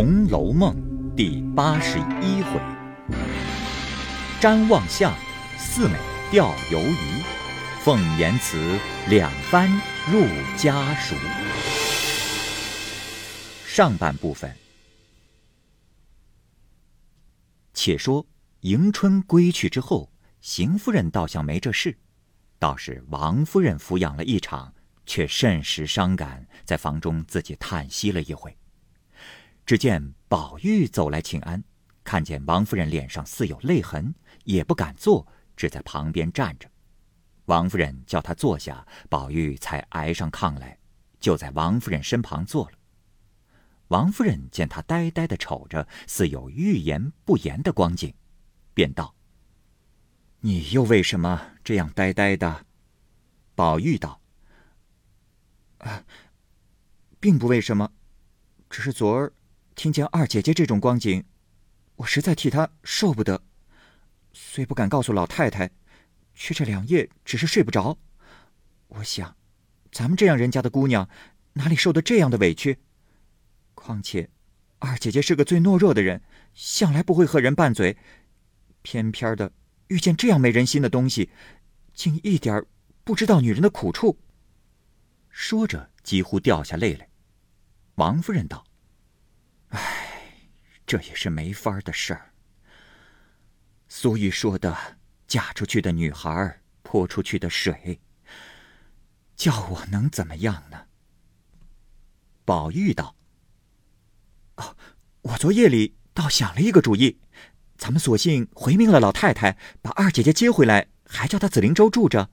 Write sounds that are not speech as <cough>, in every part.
红楼梦》第八十一回：瞻望相，四美钓游鱼，凤言辞，两番入家塾。上半部分，且说迎春归去之后，邢夫人倒像没这事，倒是王夫人抚养了一场，却甚是伤感，在房中自己叹息了一回。只见宝玉走来请安，看见王夫人脸上似有泪痕，也不敢坐，只在旁边站着。王夫人叫他坐下，宝玉才挨上炕来，就在王夫人身旁坐了。王夫人见他呆呆的瞅着，似有欲言不言的光景，便道：“你又为什么这样呆呆的？”宝玉道：“啊，并不为什么，只是昨儿。”听见二姐姐这种光景，我实在替她受不得，虽不敢告诉老太太，却这两夜只是睡不着。我想，咱们这样人家的姑娘，哪里受得这样的委屈？况且，二姐姐是个最懦弱的人，向来不会和人拌嘴，偏偏的遇见这样没人心的东西，竟一点不知道女人的苦处。说着，几乎掉下泪来。王夫人道。唉，这也是没法的事儿。俗语说的“嫁出去的女孩泼出去的水”，叫我能怎么样呢？宝玉道：“哦，我昨夜里倒想了一个主意，咱们索性回命了老太太，把二姐姐接回来，还叫她紫菱洲住着，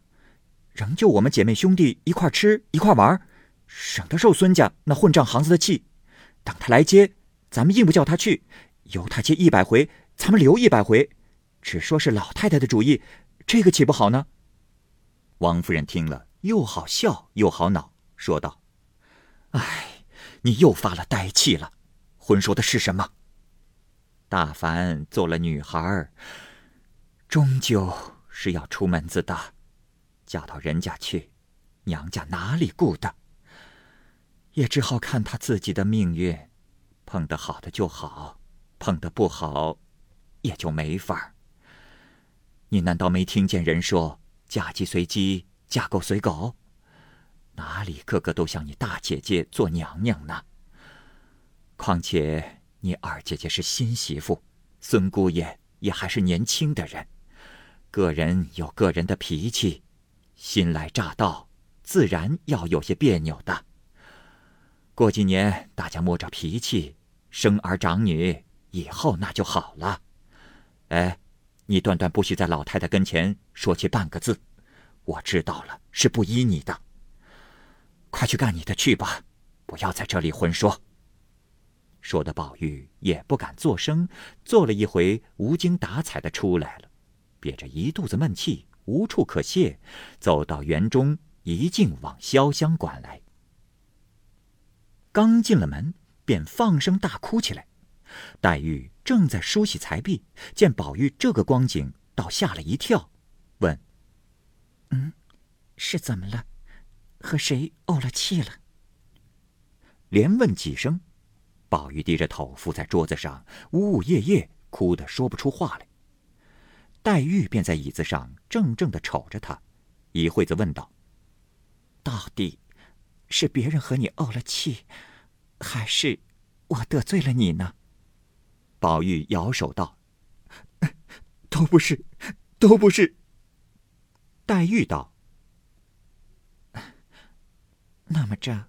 仍旧我们姐妹兄弟一块吃一块玩，省得受孙家那混账行子的气。等他来接。”咱们硬不叫他去，由他接一百回，咱们留一百回，只说是老太太的主意，这个岂不好呢？王夫人听了，又好笑又好恼，说道：“哎，你又发了呆气了，婚说的是什么？大凡做了女孩，终究是要出门子的，嫁到人家去，娘家哪里顾得？也只好看她自己的命运。”碰得好的就好，碰得不好，也就没法你难道没听见人说“嫁鸡随鸡，嫁狗随狗”？哪里个个都像你大姐姐做娘娘呢？况且你二姐姐是新媳妇，孙姑爷也还是年轻的人，个人有个人的脾气，新来乍到，自然要有些别扭的。过几年，大家摸着脾气，生儿长女，以后那就好了。哎，你断断不许在老太太跟前说起半个字，我知道了，是不依你的。快去干你的去吧，不要在这里混说。说的宝玉也不敢作声，坐了一回，无精打采的出来了，憋着一肚子闷气，无处可泄，走到园中，一径往潇湘馆来。刚进了门，便放声大哭起来。黛玉正在梳洗才毕，见宝玉这个光景，倒吓了一跳，问：“嗯，是怎么了？和谁怄了气了？”连问几声，宝玉低着头伏在桌子上，呜呜咽咽，哭得说不出话来。黛玉便在椅子上怔怔的瞅着他，一会子问道：“到底？”是别人和你怄了气，还是我得罪了你呢？宝玉摇手道：“ <laughs> 都不是，都不是。”黛玉道：<laughs> “那么这，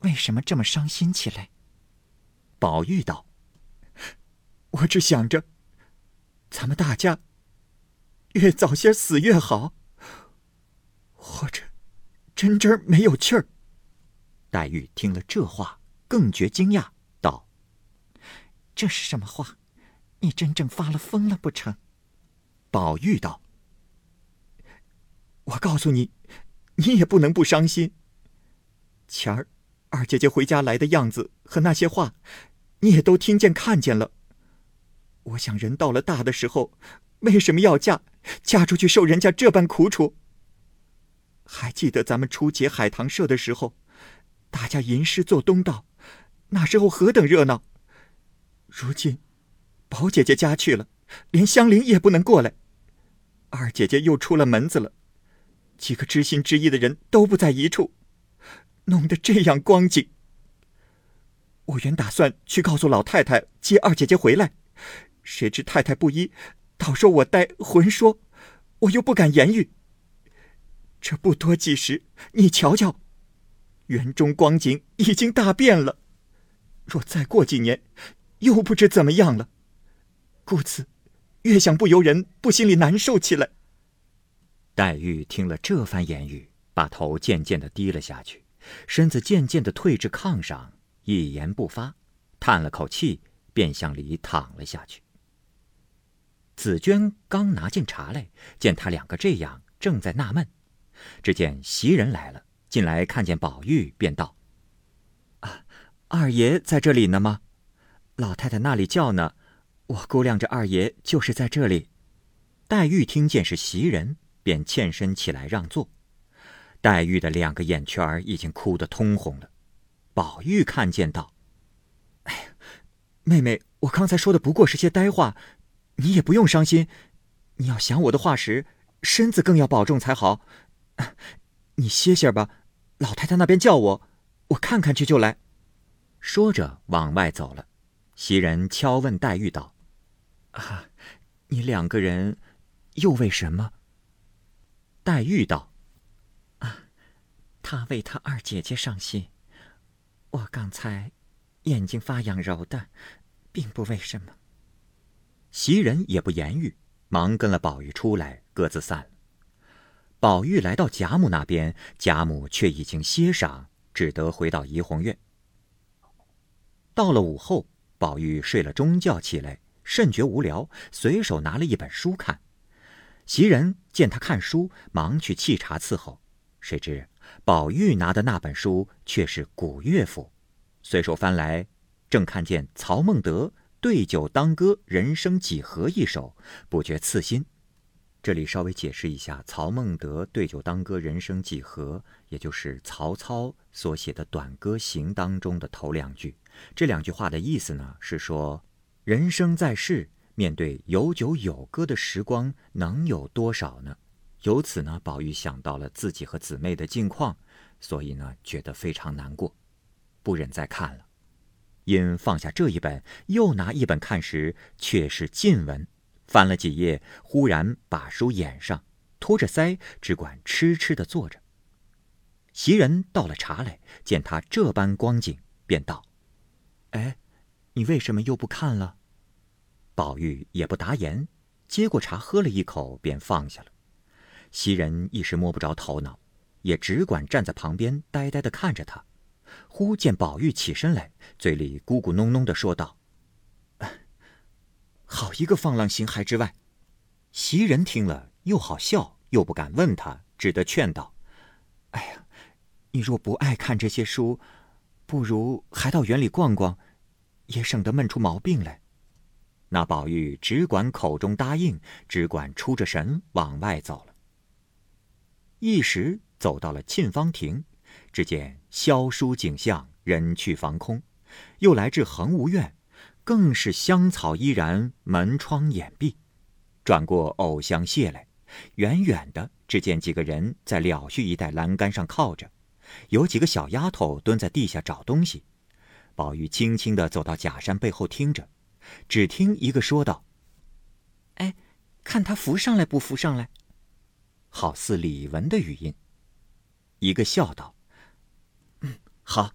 为什么这么伤心起来？”宝玉道：<laughs> “我只想着，咱们大家越早些死越好，或者真真没有气儿。”黛玉听了这话，更觉惊讶，道：“这是什么话？你真正发了疯了不成？”宝玉道：“我告诉你，你也不能不伤心。前儿二姐姐回家来的样子和那些话，你也都听见看见了。我想人到了大的时候，为什么要嫁？嫁出去受人家这般苦楚？还记得咱们初结海棠社的时候？”大家吟诗做东道，那时候何等热闹！如今，宝姐姐家去了，连香菱也不能过来。二姐姐又出了门子了，几个知心知意的人都不在一处，弄得这样光景。我原打算去告诉老太太接二姐姐回来，谁知太太不依，倒说我带魂说，我又不敢言语。这不多几时，你瞧瞧，园中光景已经大变了。若再过几年，又不知怎么样了。故此，越想不由人不心里难受起来。黛玉听了这番言语，把头渐渐的低了下去，身子渐渐的退至炕上，一言不发，叹了口气，便向里躺了下去。紫娟刚拿进茶来，见他两个这样，正在纳闷，只见袭人来了，进来看见宝玉，便道：“啊。”二爷在这里呢吗？老太太那里叫呢，我估量着二爷就是在这里。黛玉听见是袭人，便欠身起来让座。黛玉的两个眼圈已经哭得通红了。宝玉看见道：“哎呀，妹妹，我刚才说的不过是些呆话，你也不用伤心。你要想我的话时，身子更要保重才好。你歇歇吧，老太太那边叫我，我看看去就来。”说着往外走了，袭人悄问黛玉道：“啊，你两个人又为什么？”黛玉道：“啊，他为他二姐姐伤心。我刚才眼睛发痒揉的，并不为什么。”袭人也不言语，忙跟了宝玉出来，各自散了。宝玉来到贾母那边，贾母却已经歇晌，只得回到怡红院。到了午后，宝玉睡了中觉起来，甚觉无聊，随手拿了一本书看。袭人见他看书，忙去沏茶伺候。谁知宝玉拿的那本书却是古乐府，随手翻来，正看见曹孟德“对酒当歌，人生几何”一首，不觉刺心。这里稍微解释一下，曹孟德“对酒当歌，人生几何”，也就是曹操所写的《短歌行》当中的头两句。这两句话的意思呢，是说，人生在世，面对有酒有歌的时光，能有多少呢？由此呢，宝玉想到了自己和姊妹的境况，所以呢，觉得非常难过，不忍再看了。因放下这一本，又拿一本看时，却是近文，翻了几页，忽然把书掩上，托着腮，只管痴痴的坐着。袭人倒了茶来，见他这般光景，便道。哎，你为什么又不看了？宝玉也不答言，接过茶喝了一口，便放下了。袭人一时摸不着头脑，也只管站在旁边呆呆的看着他。忽见宝玉起身来，嘴里咕咕哝哝的说道：“好一个放浪形骸之外！”袭人听了，又好笑，又不敢问他，只得劝道：“哎呀，你若不爱看这些书，不如还到园里逛逛。”也省得闷出毛病来。那宝玉只管口中答应，只管出着神往外走了。一时走到了沁芳亭，只见萧疏景象，人去房空；又来至恒芜院，更是香草依然，门窗掩蔽。转过藕香榭来，远远的只见几个人在了絮一带栏杆上靠着，有几个小丫头蹲在地下找东西。宝玉轻轻的走到假山背后听着，只听一个说道：“哎，看他扶上来不扶上来？”好似李文的语音。一个笑道：“嗯，好，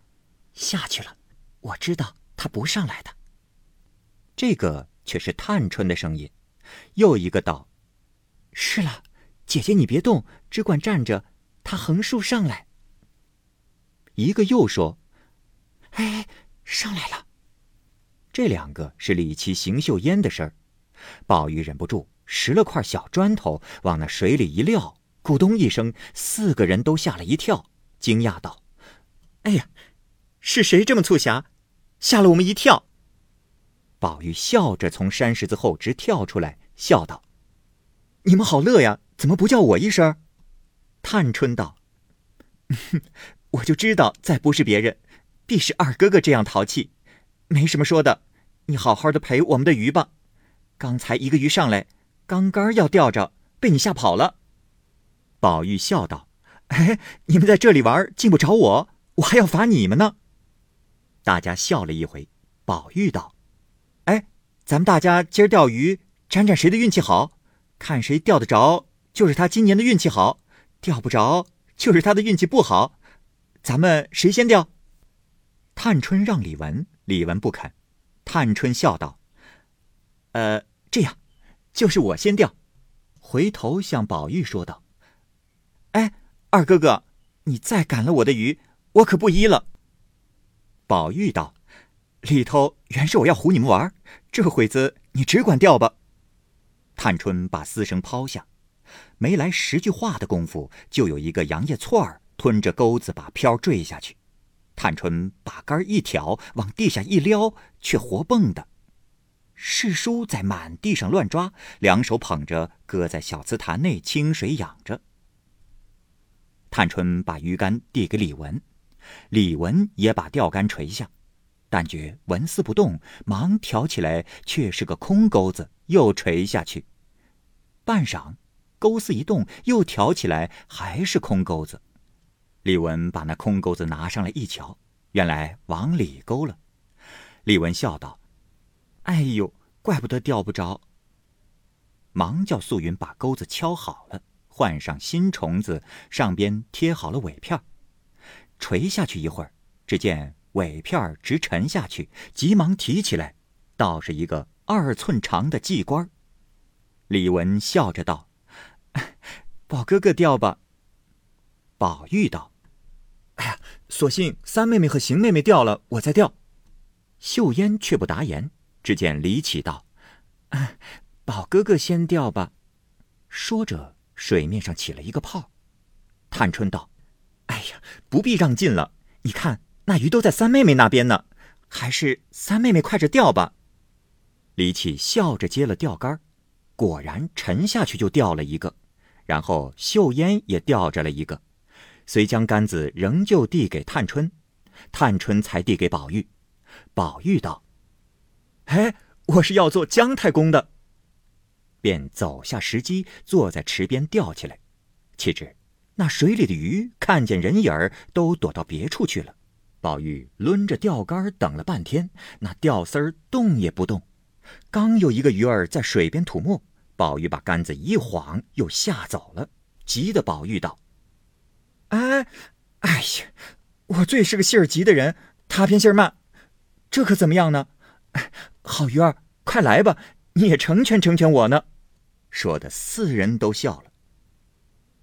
下去了。我知道他不上来的。”这个却是探春的声音。又一个道：“是了，姐姐你别动，只管站着，他横竖上来。”一个又说：“哎。”上来了，这两个是李琦、邢岫烟的事儿。宝玉忍不住拾了块小砖头往那水里一撂，咕咚一声，四个人都吓了一跳，惊讶道：“哎呀，是谁这么促狭，吓了我们一跳？”宝玉笑着从山石子后直跳出来，笑道：“你们好乐呀，怎么不叫我一声？”探春道：“我就知道，再不是别人。”必是二哥哥这样淘气，没什么说的。你好好的陪我们的鱼吧。刚才一个鱼上来，钢杆要吊着，被你吓跑了。”宝玉笑道：“哎，你们在这里玩，竟不找我，我还要罚你们呢。”大家笑了一回。宝玉道：“哎，咱们大家今儿钓鱼，沾沾谁的运气好，看谁钓得着，就是他今年的运气好；钓不着，就是他的运气不好。咱们谁先钓？”探春让李文，李文不肯。探春笑道：“呃，这样，就是我先钓。”回头向宝玉说道：“哎，二哥哥，你再赶了我的鱼，我可不依了。”宝玉道。里头原是我要唬你们玩，这会子你只管钓吧。探春把丝绳抛下，没来十句话的功夫，就有一个杨叶错儿吞着钩子把漂坠下去。探春把杆一挑，往地下一撩，却活蹦的。世叔在满地上乱抓，两手捧着，搁在小瓷坛内清水养着。探春把鱼竿递给李文，李文也把钓竿垂下。但觉纹丝不动，忙挑起来，却是个空钩子，又垂下去。半晌，钩丝一动，又挑起来，还是空钩子。李文把那空钩子拿上来一瞧，原来往里钩了。李文笑道：“哎呦，怪不得钓不着。”忙叫素云把钩子敲好了，换上新虫子，上边贴好了尾片垂下去一会儿，只见。尾片直沉下去，急忙提起来，倒是一个二寸长的髻冠。李文笑着道：“ <laughs> 宝哥哥钓吧。”宝玉道：“哎呀，索性三妹妹和邢妹妹钓了，我再钓。”秀烟却不答言。只见李启道：“宝哥哥先钓吧。”说着，水面上起了一个泡。探春道：“哎呀，不必让进了，你看。”那鱼都在三妹妹那边呢，还是三妹妹快着钓吧。李启笑着接了钓竿，果然沉下去就钓了一个，然后秀烟也钓着了一个，遂将杆子仍旧递给探春，探春才递给宝玉。宝玉道：“哎，我是要做姜太公的。”便走下石矶，坐在池边钓起来。岂知那水里的鱼看见人影儿，都躲到别处去了。宝玉抡着钓竿等了半天，那钓丝儿动也不动。刚有一个鱼儿在水边吐沫，宝玉把杆子一晃，又吓走了。急得宝玉道：“哎，哎呀，我最是个性儿急的人，他偏性儿慢，这可怎么样呢？好鱼儿，快来吧，你也成全成全我呢。”说的四人都笑了。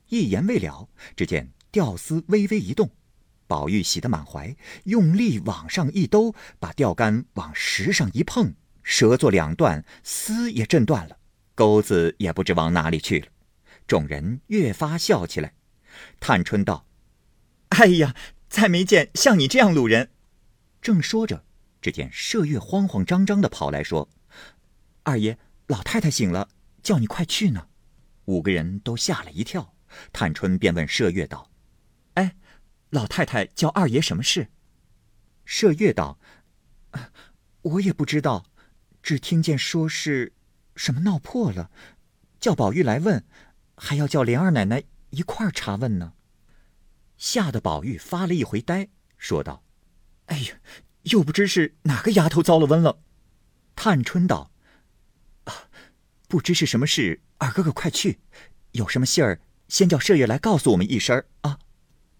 一言未了，只见钓丝微微一动。宝玉喜得满怀，用力往上一兜，把钓竿往石上一碰，折作两段，丝也震断了，钩子也不知往哪里去了。众人越发笑起来。探春道：“哎呀，再没见像你这样路人。”正说着，只见麝月慌慌张张的跑来说：“二爷，老太太醒了，叫你快去呢。”五个人都吓了一跳。探春便问麝月道：“？”老太太叫二爷什么事？麝月道：“我也不知道，只听见说是什么闹破了，叫宝玉来问，还要叫莲二奶奶一块儿查问呢。”吓得宝玉发了一回呆，说道：“哎呀，又不知是哪个丫头遭了瘟了。”探春道：“啊，不知是什么事，二哥哥快去，有什么信儿，先叫麝月来告诉我们一声啊。”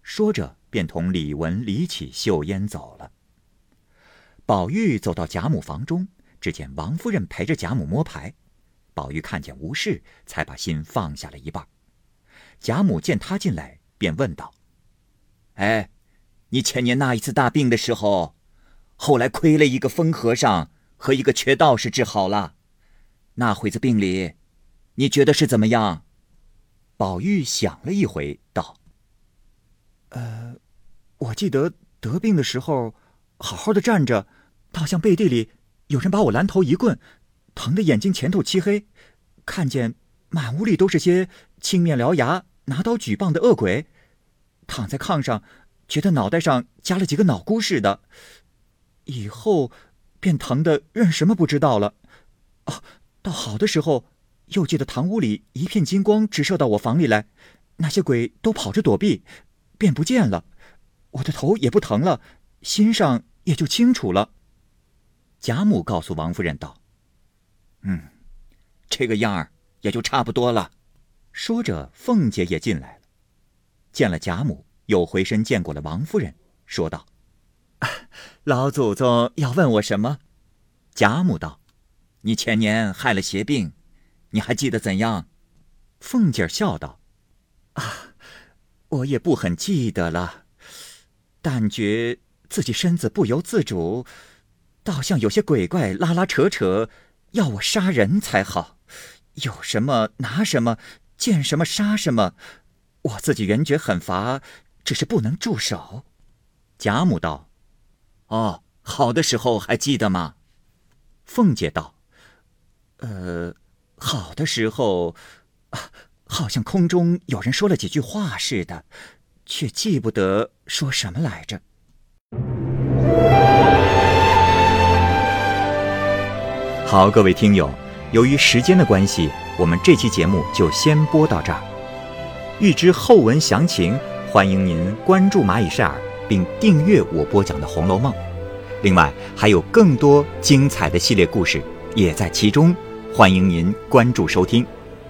说着。便同李文、李启、秀烟走了。宝玉走到贾母房中，只见王夫人陪着贾母摸牌。宝玉看见无事，才把心放下了一半。贾母见他进来，便问道：“哎，你前年那一次大病的时候，后来亏了一个疯和尚和一个瘸道士治好了，那会子病里，你觉得是怎么样？”宝玉想了一回，道。呃，我记得得病的时候，好好的站着，倒像背地里有人把我拦头一棍，疼得眼睛前头漆黑，看见满屋里都是些青面獠牙、拿刀举棒的恶鬼，躺在炕上，觉得脑袋上加了几个脑箍似的。以后便疼得认什么不知道了。哦，到好的时候，又记得堂屋里一片金光直射到我房里来，那些鬼都跑着躲避，便不见了。我的头也不疼了，心上也就清楚了。贾母告诉王夫人道：“嗯，这个样儿也就差不多了。”说着，凤姐也进来了，见了贾母，又回身见过了王夫人，说道：“老祖宗要问我什么？”贾母道：“你前年害了邪病，你还记得怎样？”凤姐笑道：“啊，我也不很记得了，但觉自己身子不由自主，倒像有些鬼怪拉拉扯扯，要我杀人才好，有什么拿什么。”见什么杀什么，我自己原觉很乏，只是不能住手。贾母道：“哦，好的时候还记得吗？”凤姐道：“呃，好的时候啊，好像空中有人说了几句话似的，却记不得说什么来着。”好，各位听友，由于时间的关系。我们这期节目就先播到这儿。欲知后文详情，欢迎您关注蚂蚁晒尔，并订阅我播讲的《红楼梦》。另外，还有更多精彩的系列故事也在其中，欢迎您关注收听。